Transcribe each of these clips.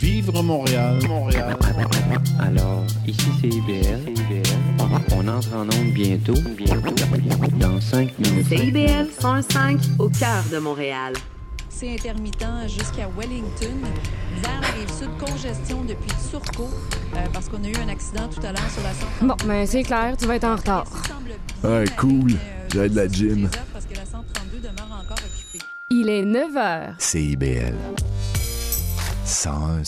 Vivre Montréal, Montréal. Alors, ici c'est IBL. On entre en onde bientôt, bientôt, dans 5 minutes. CIBL 105 au cœur de Montréal. C'est intermittent jusqu'à Wellington. Vers la rive sud, congestion depuis Turcot, euh, parce qu'on a eu un accident tout à l'heure sur la 132. Bon, ben c'est clair, tu vas être en retard. Ouais, cool. J'ai de la gym. Parce que la 132 demeure encore occupée? Il est 9 h. CIBL. 101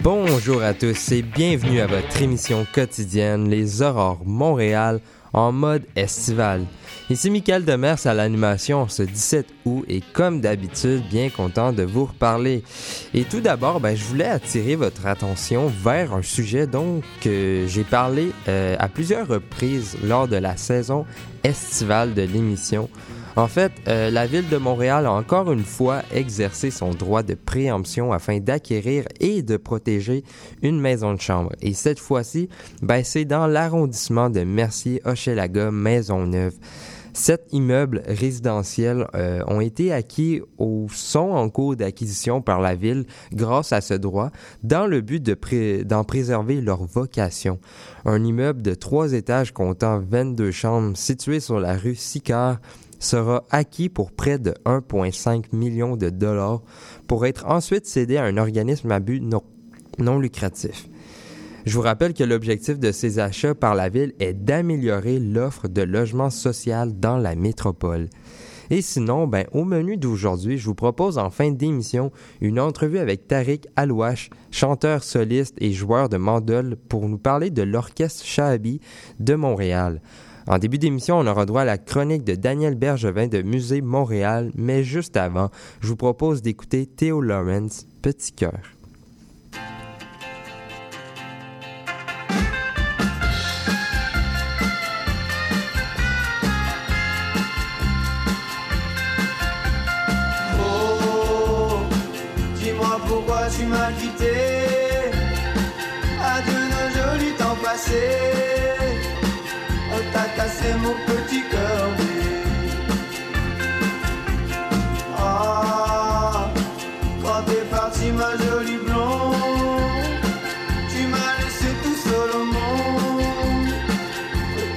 Bonjour à tous et bienvenue à votre émission quotidienne Les Aurores Montréal en mode estival. Ici Michael Demers à l'animation ce 17 août et comme d'habitude, bien content de vous reparler. Et tout d'abord, ben, je voulais attirer votre attention vers un sujet dont j'ai parlé euh, à plusieurs reprises lors de la saison estivale de l'émission. En fait, euh, la ville de Montréal a encore une fois exercé son droit de préemption afin d'acquérir et de protéger une maison de chambre. Et cette fois-ci, ben, c'est dans l'arrondissement de Mercier-Hochelaga, Maisonneuve. Sept immeubles résidentiels euh, ont été acquis ou sont en cours d'acquisition par la ville grâce à ce droit, dans le but d'en préserver leur vocation. Un immeuble de trois étages comptant 22 chambres situé sur la rue Sicard sera acquis pour près de 1,5 million de dollars pour être ensuite cédé à un organisme à but non, lucratif. Je vous rappelle que l'objectif de ces achats par la ville est d'améliorer l'offre de logement social dans la métropole. Et sinon, ben, au menu d'aujourd'hui, je vous propose en fin d'émission une entrevue avec Tariq Alouache, chanteur soliste et joueur de mandole, pour nous parler de l'orchestre Shahabi de Montréal. En début d'émission, on aura droit à la chronique de Daniel Bergevin de Musée Montréal, mais juste avant, je vous propose d'écouter Théo Lawrence, Petit cœur. Cassé mon. Ah, ma jolie blonde, tu m'as laissé tout seul au monde.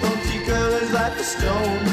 Ton petit cœur is like a stone.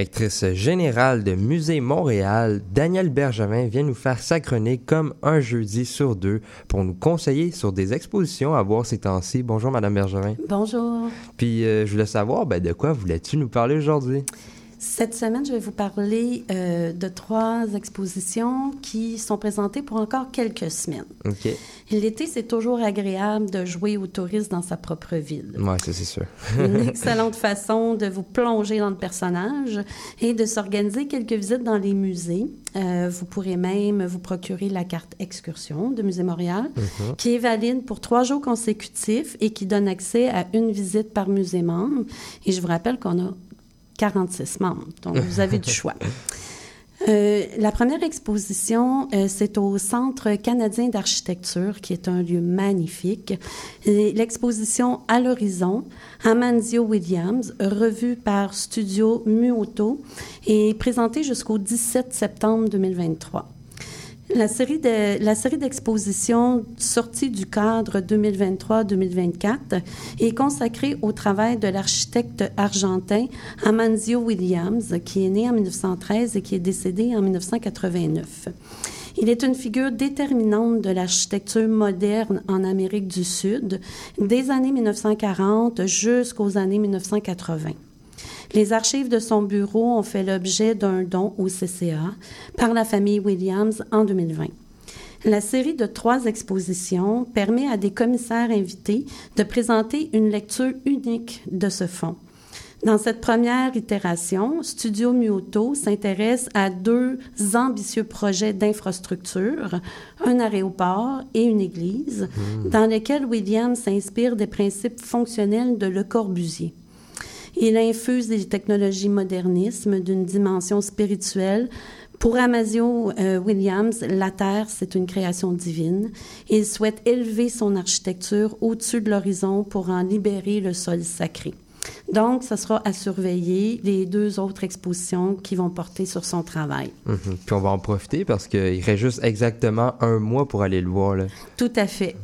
Directrice générale de Musée Montréal, Danielle Bergevin vient nous faire sa chronique comme un jeudi sur deux pour nous conseiller sur des expositions à voir ces temps-ci. Bonjour Madame Bergevin. Bonjour. Puis euh, je voulais savoir, ben, de quoi voulais-tu nous parler aujourd'hui? Cette semaine, je vais vous parler euh, de trois expositions qui sont présentées pour encore quelques semaines. OK. L'été, c'est toujours agréable de jouer aux touristes dans sa propre ville. Ça, c'est sûr. Une excellente façon de vous plonger dans le personnage et de s'organiser quelques visites dans les musées. Euh, vous pourrez même vous procurer la carte excursion de Musée Montréal, Mhm. qui est valide pour trois jours consécutifs et qui donne accès à une visite par musée membre. Et je vous rappelle qu'on a 46 membres, donc vous avez du choix. Euh, la première exposition, euh, c'est au Centre canadien d'architecture, qui est un lieu magnifique. L'exposition À l'horizon, Amanzio Williams, revue par Studio Muoto, est présentée jusqu'au 17 septembre 2023. La série de- la série d'expositions sortie du cadre 2023-2024 est consacrée au travail de l'architecte argentin Amanzio Williams, qui est né en 1913 et qui est décédé en 1989. Il est une figure déterminante de l'architecture moderne en Amérique du Sud, des années 1940 jusqu'aux années 1980. Les archives de son bureau ont fait l'objet d'un don au CCA par la famille Williams en 2020. La série de trois expositions permet à des commissaires invités de présenter une lecture unique de ce fonds. Dans cette première itération, Studio Muoto s'intéresse à deux ambitieux projets d'infrastructure, un aéroport et une église, dans lesquels Williams s'inspire des principes fonctionnels de Le Corbusier. Il infuse des technologies modernisme d'une dimension spirituelle. Pour Amasio euh, Williams, la Terre, c'est une création divine. Il souhaite élever son architecture au-dessus de l'horizon pour en libérer le sol sacré. Donc, ce sera à surveiller les deux autres expositions qui vont porter sur son travail. Mhm. Puis on va en profiter parce qu'il reste juste exactement un mois pour aller le voir. Là. Tout à fait.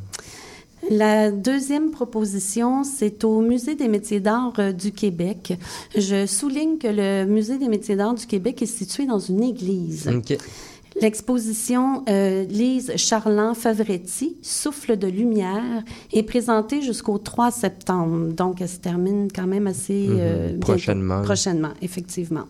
La deuxième proposition, c'est au Musée des métiers d'art euh, du Québec. Je souligne que le Musée des métiers d'art du Québec est situé dans une église. L'exposition euh, Lise Charland Favretti, Souffle de lumière, est présentée jusqu'au 3 septembre. Donc, elle se termine quand même assez euh, bientôt. Prochainement. Prochainement, effectivement.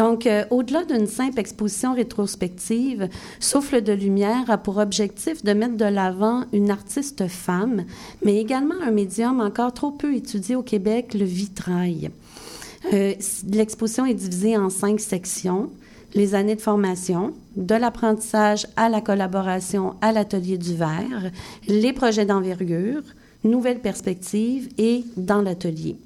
Donc, euh, au-delà d'une simple exposition rétrospective, Souffle de lumière a pour objectif de mettre de l'avant une artiste femme, mais également un médium encore trop peu étudié au Québec, le vitrail. Euh, L'exposition est divisée en cinq sections. Les années de formation, de l'apprentissage à la collaboration à l'atelier du verre, les projets d'envergure, nouvelles perspectives et dans l'atelier.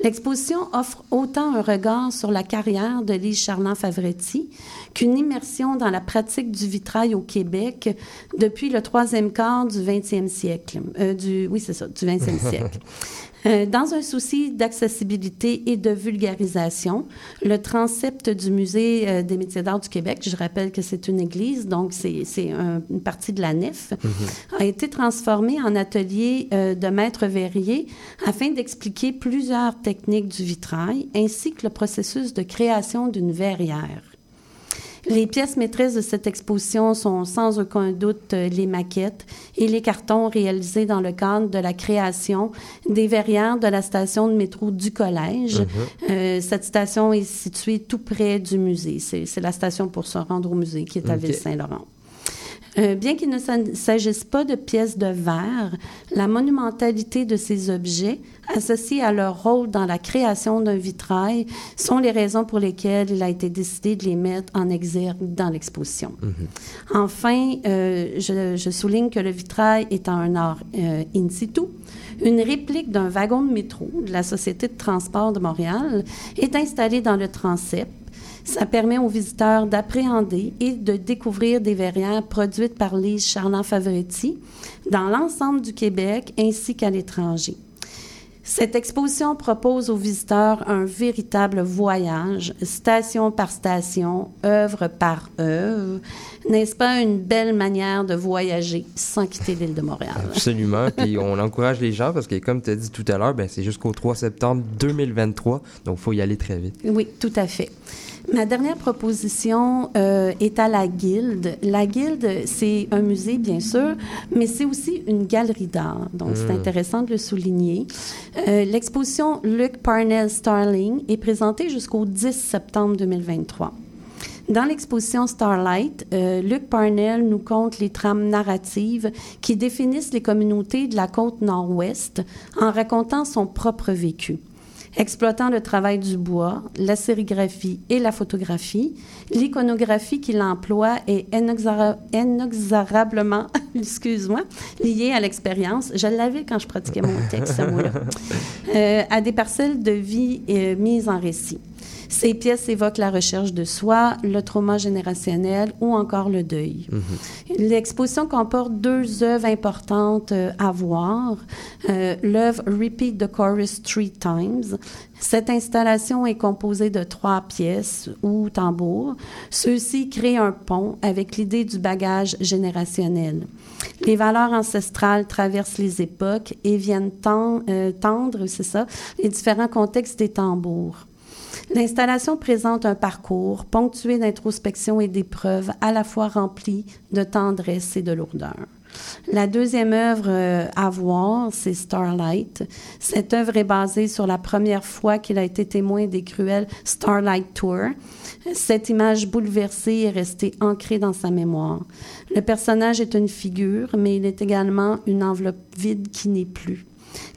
L'exposition offre autant un regard sur la carrière de Lise Charland Favretti qu'une immersion dans la pratique du vitrail au Québec depuis le troisième quart du 20e siècle. Euh, du, oui, c'est ça, du 20e siècle. Euh, dans un souci d'accessibilité et de vulgarisation, le transept du Musée euh, des métiers d'art du Québec, je rappelle que c'est une église, donc c'est c'est un- une partie de la nef, a été transformé en atelier euh, de maître verrier afin d'expliquer plusieurs techniques du vitrail ainsi que le processus de création d'une verrière. Les pièces maîtresses de cette exposition sont sans aucun doute euh, les maquettes et les cartons réalisés dans le cadre de la création des verrières de la station de métro du collège. Euh, cette station est située tout près du musée. C'est c'est la station pour se rendre au musée qui est à. Ville-Saint-Laurent. Euh, bien qu'il ne s'agisse pas de pièces de verre, la monumentalité de ces objets, associés à leur rôle dans la création d'un vitrail, sont les raisons pour lesquelles il a été décidé de les mettre en exergue dans l'exposition. Enfin, euh, je, je souligne que le vitrail est un art euh, in situ. Une réplique d'un wagon de métro de la Société de transport de Montréal est installée dans le transept ça permet aux visiteurs d'appréhender et de découvrir des verrières produites par Lise Charland Favretti dans l'ensemble du Québec ainsi qu'à l'étranger. Cette exposition propose aux visiteurs un véritable voyage, station par station, œuvre par œuvre. N'est-ce pas une belle manière de voyager sans quitter l'île de Montréal? Absolument. Puis on encourage les gens parce que, comme tu as dit tout à l'heure, ben, c'est jusqu'au 3 septembre 2023. Donc, il faut y aller très vite. Oui, tout à fait. Ma dernière proposition euh, est à la Guilde. La Guilde, c'est un musée, bien sûr, mais c'est aussi une galerie d'art. Donc, c'est Mm. intéressant de le souligner. Euh, L'exposition Luc Parnell Starling est présentée jusqu'au 10 septembre 2023. Dans l'exposition Starlight, euh, Luc Parnell nous conte les trames narratives qui définissent les communautés de la côte nord-ouest en racontant son propre vécu. Exploitant le travail du bois, la sérigraphie et la photographie, l'iconographie qu'il emploie est inexora- inexorablement, excuse-moi, liée à l'expérience. Je l'avais quand je pratiquais mon texte, ce mot-là. Euh, à des parcelles de vie euh, mises en récit. Ces pièces évoquent la recherche de soi, le trauma générationnel ou encore le deuil. L'exposition comporte deux œuvres importantes euh, à voir. Euh, L'œuvre Repeat the Chorus Three Times. Cette installation est composée de trois pièces ou tambours. Ceux-ci créent un pont avec l'idée du bagage générationnel. Les valeurs ancestrales traversent les époques et viennent ten- euh, tendre, c'est ça, les différents contextes des tambours. L'installation présente un parcours ponctué d'introspection et d'épreuves à la fois rempli de tendresse et de lourdeur. La deuxième œuvre euh, à voir, c'est Starlight. Cette œuvre est basée sur la première fois qu'il a été témoin des cruels Starlight Tour. Cette image bouleversée est restée ancrée dans sa mémoire. Le personnage est une figure, mais il est également une enveloppe vide qui n'est plus.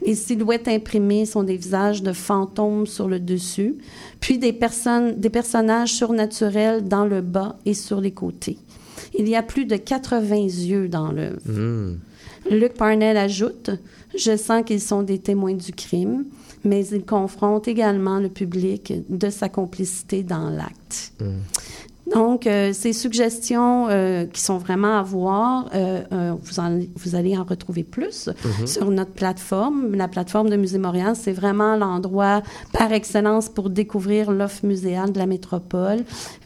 Les silhouettes imprimées sont des visages de fantômes sur le dessus, puis des, personnes, des personnages surnaturels dans le bas et sur les côtés. Il y a plus de 80 yeux dans l'œuvre. Hmm. Luc Parnell ajoute Je sens qu'ils sont des témoins du crime, mais ils confrontent également le public de sa complicité dans l'acte. Donc, euh, ces suggestions euh, qui sont vraiment à voir, euh, vous, en- vous allez en retrouver plus Mhm. sur notre plateforme. La plateforme de Musée Montréal, c'est vraiment l'endroit par excellence pour découvrir l'offre muséale de la métropole.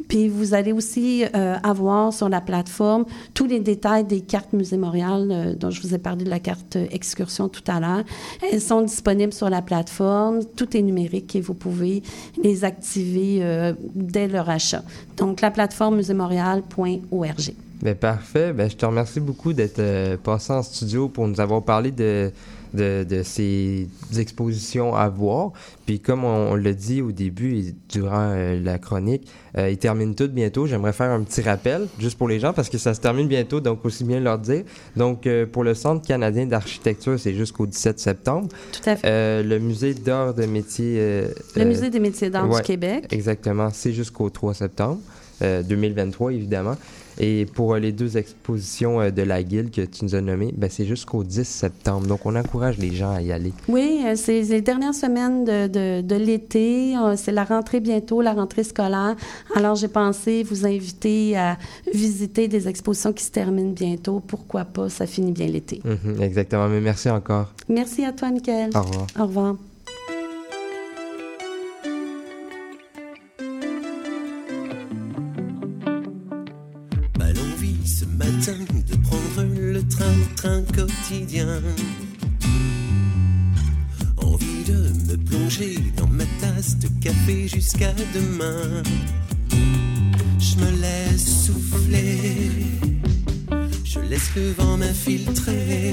Puis, vous allez aussi avoir sur la plateforme tous les détails des cartes Musée Montréal, dont je vous ai parlé de la carte excursion tout à l'heure. Elles sont disponibles sur la plateforme. Tout est numérique et vous pouvez les activer dès leur achat. Donc, la plateforme musémontréal.org. Ben, parfait. Ben, je te remercie beaucoup d'être euh, passé en studio pour nous avoir parlé de, de, de ces expositions à voir. Puis comme on, on l'a dit au début et durant euh, la chronique, euh, ils terminent toutes bientôt. J'aimerais faire un petit rappel juste pour les gens parce que ça se termine bientôt, donc aussi bien leur dire. Donc euh, pour le Centre canadien d'architecture, c'est jusqu'au 17 septembre. Tout à fait. Le musée d'art de métier... Le Musée des métiers d'art ouais, du Québec. Exactement, c'est jusqu'au 3 septembre 2023, évidemment. Et pour euh, les deux expositions euh, de la Guilde que tu nous as nommées, ben, c'est jusqu'au 10 septembre. Donc, on encourage les gens à y aller. Oui, euh, c'est les dernières semaines de, de, de l'été. Euh, C'est la rentrée bientôt, la rentrée scolaire. Alors, j'ai pensé vous inviter à visiter des expositions qui se terminent bientôt. Pourquoi pas? Ça finit bien l'été. Mhm, exactement. Mais merci encore. Merci à toi, Michael. Au revoir. Au revoir. Jusqu'à demain. Je me laisse souffler, je laisse le vent m'infiltrer.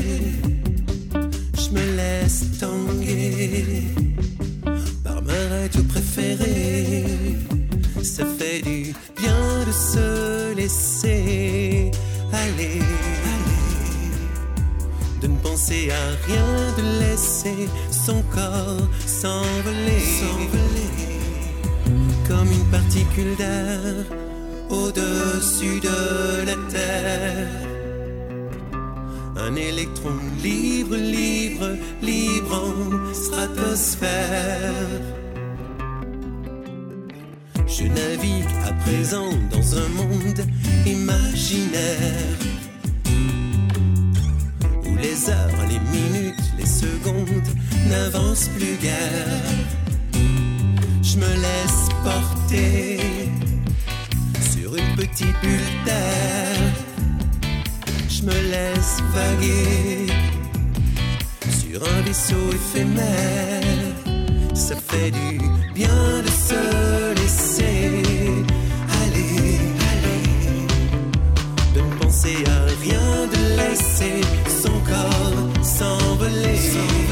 Au-dessus de la terre. Un électron libre, libre, libre en stratosphère. Je navigue à présent dans un monde imaginaire où les heures, les minutes, les secondes n'avancent plus guère je me laisse porter sur une petite bulle d'air. Je me laisse vaguer sur un vaisseau éphémère. Ça fait du bien de se laisser aller, aller, de ne penser à rien, de laisser son corps s'envoler.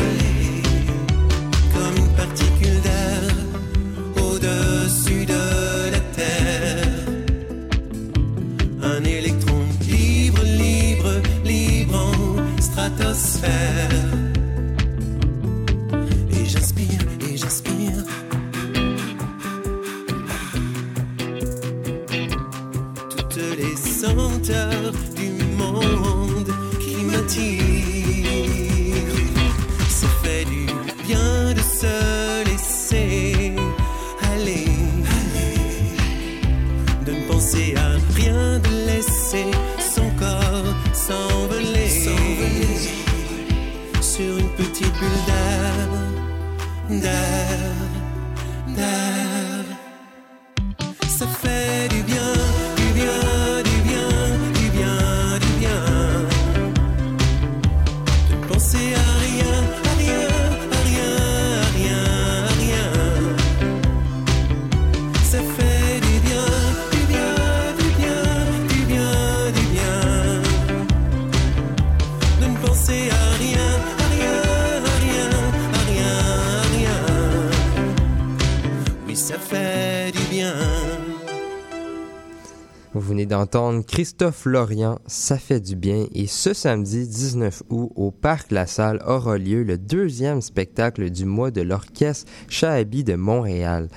D'entendre Christophe Lorient, Ça fait du bien, et ce samedi 19 août, au Parc La Salle aura lieu le deuxième spectacle du mois de l'Orchestre Shahabi de Montréal.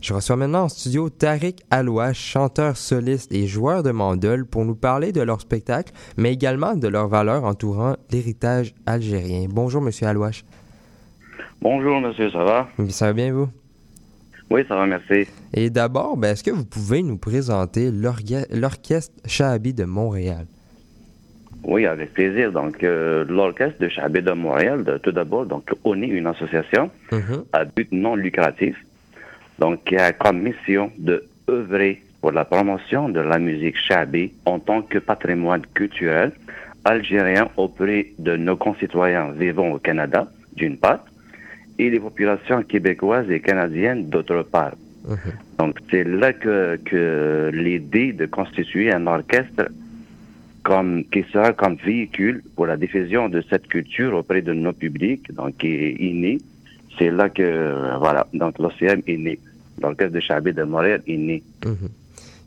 Je reçois maintenant en studio Tariq Alouache, chanteur soliste et joueur de mandole, pour nous parler de leur spectacle, mais également de leurs valeurs entourant l'héritage algérien. Bonjour, Monsieur Alouache. Bonjour, monsieur, ça va? Ça va bien, vous? Oui, ça va, merci. Et d'abord, ben, est-ce que vous pouvez nous présenter l'Orchestre Shahabi de Montréal? Oui, avec plaisir. Donc, euh, l'Orchestre de Chabé de Montréal, de- tout d'abord, donc, on est une association Mhm. à but non lucratif, donc, qui a comme mission de œuvrer pour la promotion de la musique Chabé en tant que patrimoine culturel algérien auprès de nos concitoyens vivant au Canada, d'une part, et les populations québécoises et canadiennes, d'autre part. Donc, c'est là que, que l'idée de constituer un orchestre comme, qui sera comme véhicule pour la diffusion de cette culture auprès de nos publics, donc qui est inné. C'est là que, voilà, donc l'OCM est né. L'orchestre de Chabé de Montréal est né. Mhm.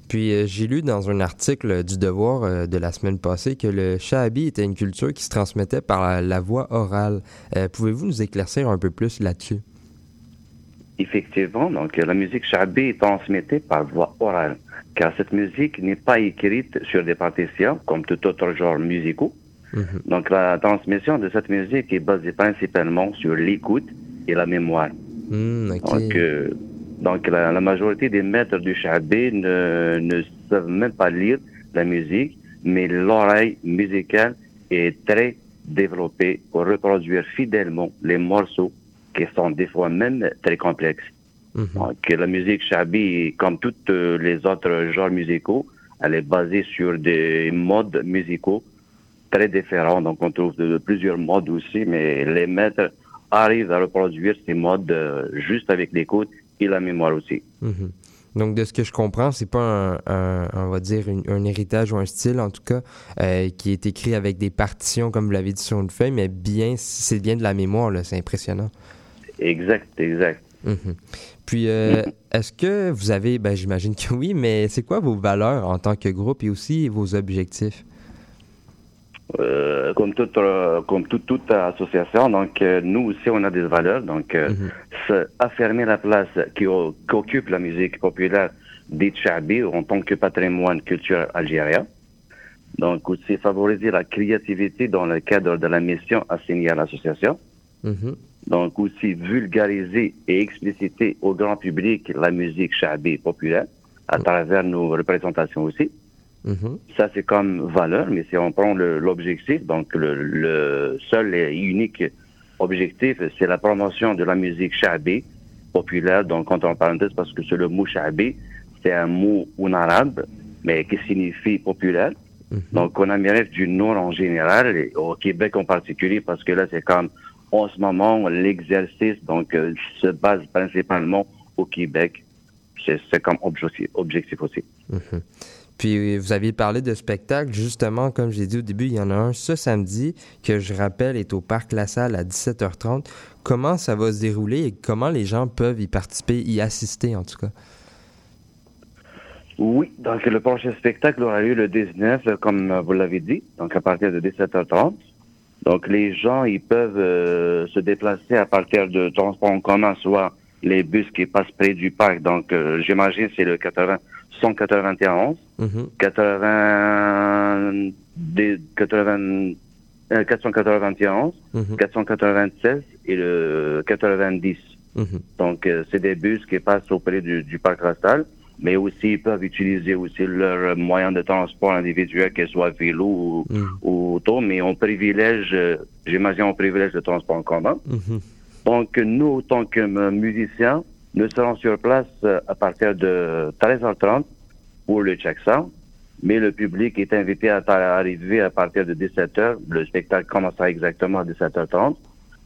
Puis euh, j'ai lu dans un article du Devoir euh, de la semaine passée que le shahabi était une culture qui se transmettait par la, la voix orale. Euh, Pouvez-vous nous éclaircir un peu plus là-dessus? Effectivement, donc la musique Chabé est transmise par voie orale, car cette musique n'est pas écrite sur des partitions comme tout autre genre musicaux. Donc la transmission de cette musique est basée principalement sur l'écoute et la mémoire. Hmm. Donc, euh, donc la, la majorité des maîtres du Chabé ne, ne savent même pas lire la musique, mais l'oreille musicale est très développée pour reproduire fidèlement les morceaux qui sont des fois même très complexes. Donc la musique Chabi, comme toutes euh, les autres genres musicaux, elle est basée sur des modes musicaux très différents. Donc on trouve de, plusieurs modes aussi, mais les maîtres arrivent à reproduire ces modes euh, juste avec l'écoute et la mémoire aussi. Mhm. Donc, de ce que je comprends, c'est pas un, un- on va dire, une- un héritage ou un style, en tout cas, euh, qui est écrit avec des partitions, comme vous l'avez dit sur une feuille, mais bien, c'est bien de la mémoire, là. C'est impressionnant. Exact, exact. Mhm. Puis, euh, est-ce que vous avez, ben, j'imagine que oui, mais c'est quoi vos valeurs en tant que groupe et aussi vos objectifs? Euh, comme toute euh, comme toute, toute association, donc euh, nous aussi on a des valeurs, donc euh, se- affirmer la place qu'occupe la musique populaire dite Chabi en tant que patrimoine culturel algérien. Donc aussi favoriser la créativité dans le cadre de la mission assignée à l'association. Mhm. Donc aussi vulgariser et expliciter au grand public la musique Chabi populaire à travers nos représentations aussi. Mhm. Ça, c'est comme valeur, mais si on prend le- l'objectif, donc le, le seul et unique objectif, c'est la promotion de la musique Chabi populaire, donc entre parenthèses, parce que c'est le mot Chabi, c'est un mot en arabe, mais qui signifie populaire. Donc, on Amérique du Nord en général, et au Québec en particulier, parce que là, c'est comme, en ce moment, l'exercice, donc, euh, se base principalement au Québec. C'est c'est comme objectif, objectif aussi. Mhm. Puis vous aviez parlé de spectacle. Justement, comme j'ai dit au début, il y en a un ce samedi que je rappelle est au Parc La Salle à 17h30. Comment ça va se dérouler et comment les gens peuvent y participer, y assister en tout cas? Oui, donc le prochain spectacle aura lieu le 19, euh, comme euh, vous l'avez dit, donc à partir de 17h30. Donc les gens, ils peuvent euh, se déplacer à partir de transports en commun, soit les bus qui passent près du parc. Donc euh, j'imagine c'est le 80, 191, Mhm. 80, des 80, euh, 491, Mhm. 496 et le 90. Mhm. Donc, euh, c'est des bus qui passent auprès du, du parc Rastal, mais aussi ils peuvent utiliser aussi leurs moyens de transport individuel, qu'ils soient vélo ou, Mhm. ou auto, mais on privilège, euh, j'imagine, on privilège le transport en commun. Mhm. Donc, nous, autant que euh, musiciens, nous serons sur place euh, à partir de 13h30 pour le sound, mais le public est invité à arriver à partir de 17h. Le spectacle commencera exactement à 17h30.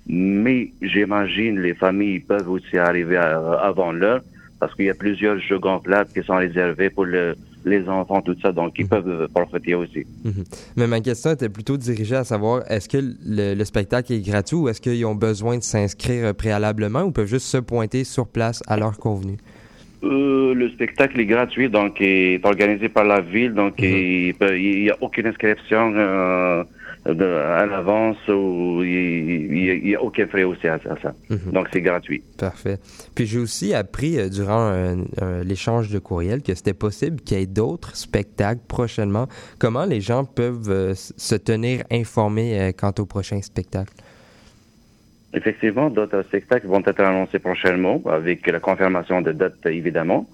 Mais j'imagine les familles peuvent aussi arriver à- avant l'heure parce qu'il y a plusieurs jeux gonflables qui sont réservés pour le- les enfants, tout ça, donc ils peuvent euh, profiter aussi. Mhm. Mais ma question était plutôt dirigée à savoir est-ce que le, le spectacle est gratuit ou est-ce qu'ils ont besoin de s'inscrire euh, préalablement ou peuvent juste se pointer sur place à l'heure convenue? Euh, le spectacle est gratuit, donc est organisé par la ville, donc il peut- il n'y a aucune inscription euh, de- à l'avance ou il n'y a, aucun frais aussi à, à ça. Mhm. Donc c'est gratuit. Parfait. Puis j'ai aussi appris euh, durant euh, euh, l'échange de courriel que c'était possible qu'il y ait d'autres spectacles prochainement. Comment les gens peuvent euh, se tenir informés euh, quant au prochain spectacle? Effectivement, d'autres spectacles vont être annoncés prochainement avec la confirmation de dates, évidemment.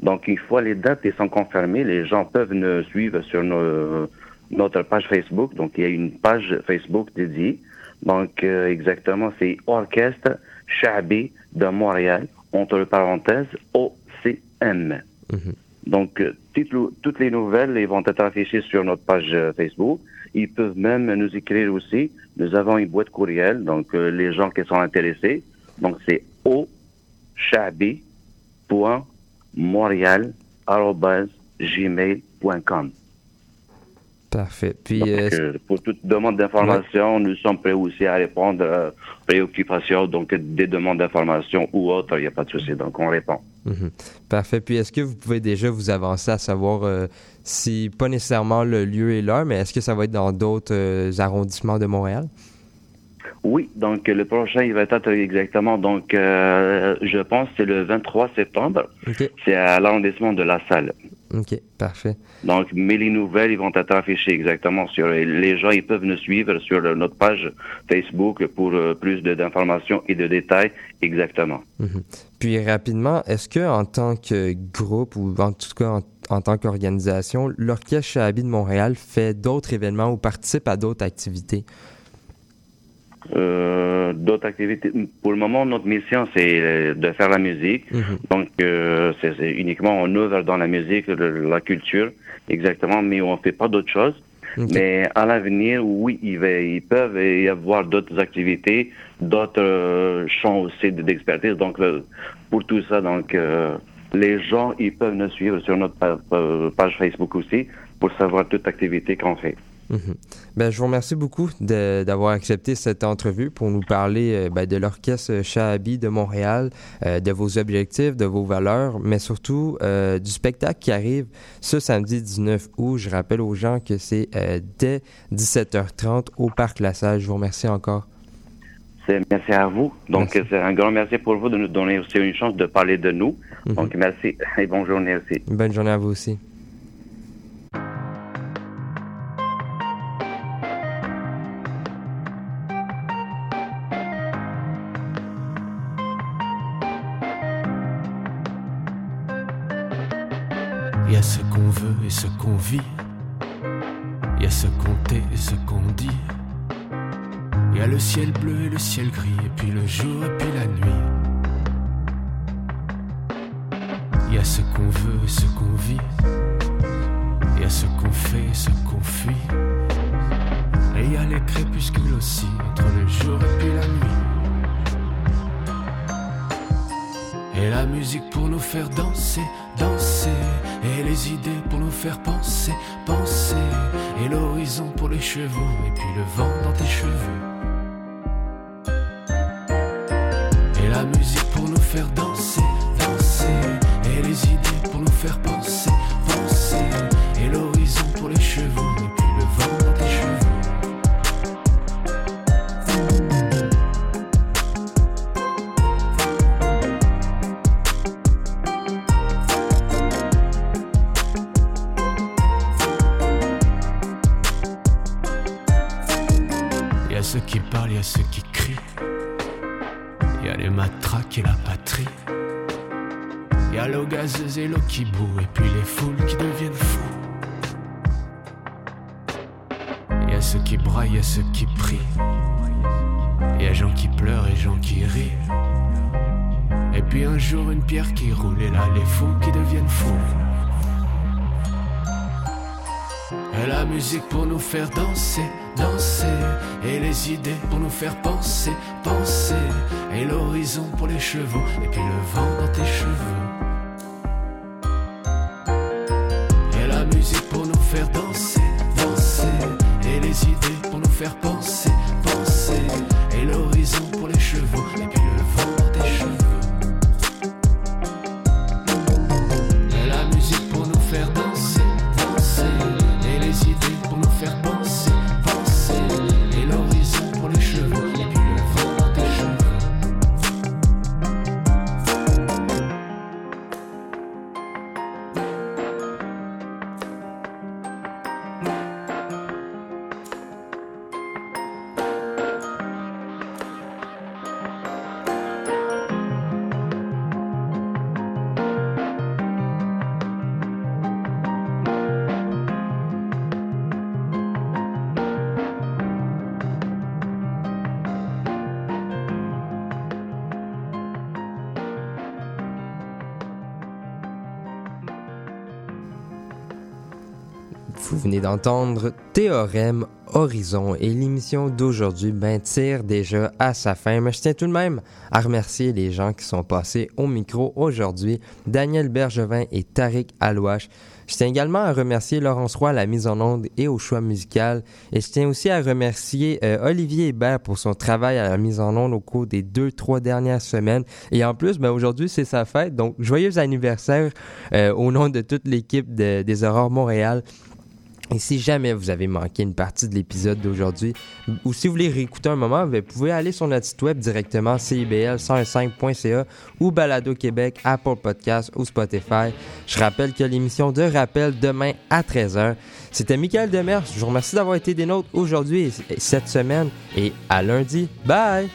Donc, une fois les dates sont confirmées, les gens peuvent nous suivre sur nos- notre page Facebook. Donc, il y a une page Facebook dédiée. Donc, euh, exactement, c'est Orchestre Chabi de Montréal, entre parenthèses, OCM. Mhm. Donc, euh, toutes, les nouvelles elles vont être affichées sur notre page euh, Facebook. Ils peuvent même nous écrire aussi. Nous avons une boîte courriel, donc euh, les gens qui sont intéressés. Donc, c'est ochabi.montréal.gmail.com. Parfait. Puis, Donc, euh, euh, pour toute demande d'information, nous sommes prêts aussi à répondre euh, préoccupations, donc des demandes d'information ou autres, il n'y a pas de souci, donc on répond. Mhm. Parfait. Puis est-ce que vous pouvez déjà vous avancer à savoir euh, si, pas nécessairement le lieu et l'heure, mais est-ce que ça va être dans d'autres euh, arrondissements de Montréal? Oui, donc le prochain, il va être exactement, donc je pense que c'est le 23 septembre. C'est à l'arrondissement de la salle. OK. Parfait. Donc, mais les nouvelles, ils vont être affichées exactement sur les gens, ils peuvent nous suivre sur notre page Facebook pour euh, plus d'informations et de détails exactement. Mhm. Puis rapidement, est-ce que en tant que groupe ou en tout cas en, en tant qu'organisation, l'Orchestre Chahabi de Montréal fait d'autres événements ou participe à d'autres activités? Euh, D'autres activités. Pour le moment, notre mission, c'est euh, de faire la musique. Mhm. Donc, euh, c'est uniquement on œuvre dans la musique, le- la culture, exactement, mais on fait pas d'autres choses. Mais à l'avenir, oui, il, va, il peuvent y avoir d'autres activités, d'autres euh, champs aussi d'expertise. Donc, le- pour tout ça, donc, euh, les gens, ils peuvent nous suivre sur notre pa- pa- page Facebook aussi pour savoir toute activité qu'on fait. Mhm. Ben, je vous remercie beaucoup d'avoir accepté cette entrevue pour nous parler euh, ben, de l'Orchestre Chahabi de Montréal, euh, de vos objectifs, de vos valeurs, mais surtout euh, du spectacle qui arrive ce samedi 19 août. Je rappelle aux gens que c'est euh, dès 17h30 au Parc La Salle. Je vous remercie encore. Merci à vous. Donc, c'est un grand merci pour vous de nous donner aussi une chance de parler de nous. Mhm. Donc, merci et bonne journée aussi. Bonne journée à vous aussi. Et ce qu'on vit. Il y a ce qu'on tait et ce qu'on dit. Il y a le ciel bleu et le ciel gris, et puis le jour et puis la nuit. Il y a ce qu'on veut et ce qu'on vit. Il y a ce qu'on fait et ce qu'on fuit. Et il y a les crépuscules aussi, entre le jour et puis la nuit. Et la musique pour nous faire danser, et les idées pour nous faire penser, penser, et l'horizon pour les chevaux, et puis le vent dans tes cheveux. Et la musique pour nous faire danser, danser, et les idées pour nous faire penser, A ceux qui parlent, y a ceux qui crient. Il y a les matraques et la patrie. Il y a l'eau gazeuse et l'eau qui bout, et puis les foules qui deviennent fous. Il y a ceux qui braillent, il y a ceux qui prient. Il y a gens qui pleurent et gens qui rient. Et puis un jour une pierre qui roule, et là les fous qui deviennent fous. La musique pour nous faire danser, danser. Et les idées pour nous faire penser, penser. Et l'horizon pour les chevaux, et puis le vent dans tes cheveux. Vous venez d'entendre Théorème Horizon et l'émission d'aujourd'hui ben, tire déjà à sa fin. Mais je tiens tout de même à remercier les gens qui sont passés au micro aujourd'hui, Daniel Bergevin et Tariq Alouache. Je tiens également à remercier Laurence Roy à la mise en onde et au choix musical. Et je tiens aussi à remercier euh, Olivier Hébert pour son travail à la mise en onde au cours des deux, trois dernières semaines. Et en plus, ben, aujourd'hui, c'est sa fête. Donc, joyeux anniversaire euh, au nom de toute l'équipe de- des Aurores Montréal. Et si jamais vous avez manqué une partie de l'épisode d'aujourd'hui, ou si vous voulez réécouter un moment, vous pouvez aller sur notre site web directement cibl105.ca ou Balado Québec, Apple Podcast ou Spotify. Je rappelle que l'émission de rappel demain à 13h. C'était Michael Demers. Je vous remercie d'avoir été des nôtres aujourd'hui et cette semaine et à lundi. Bye!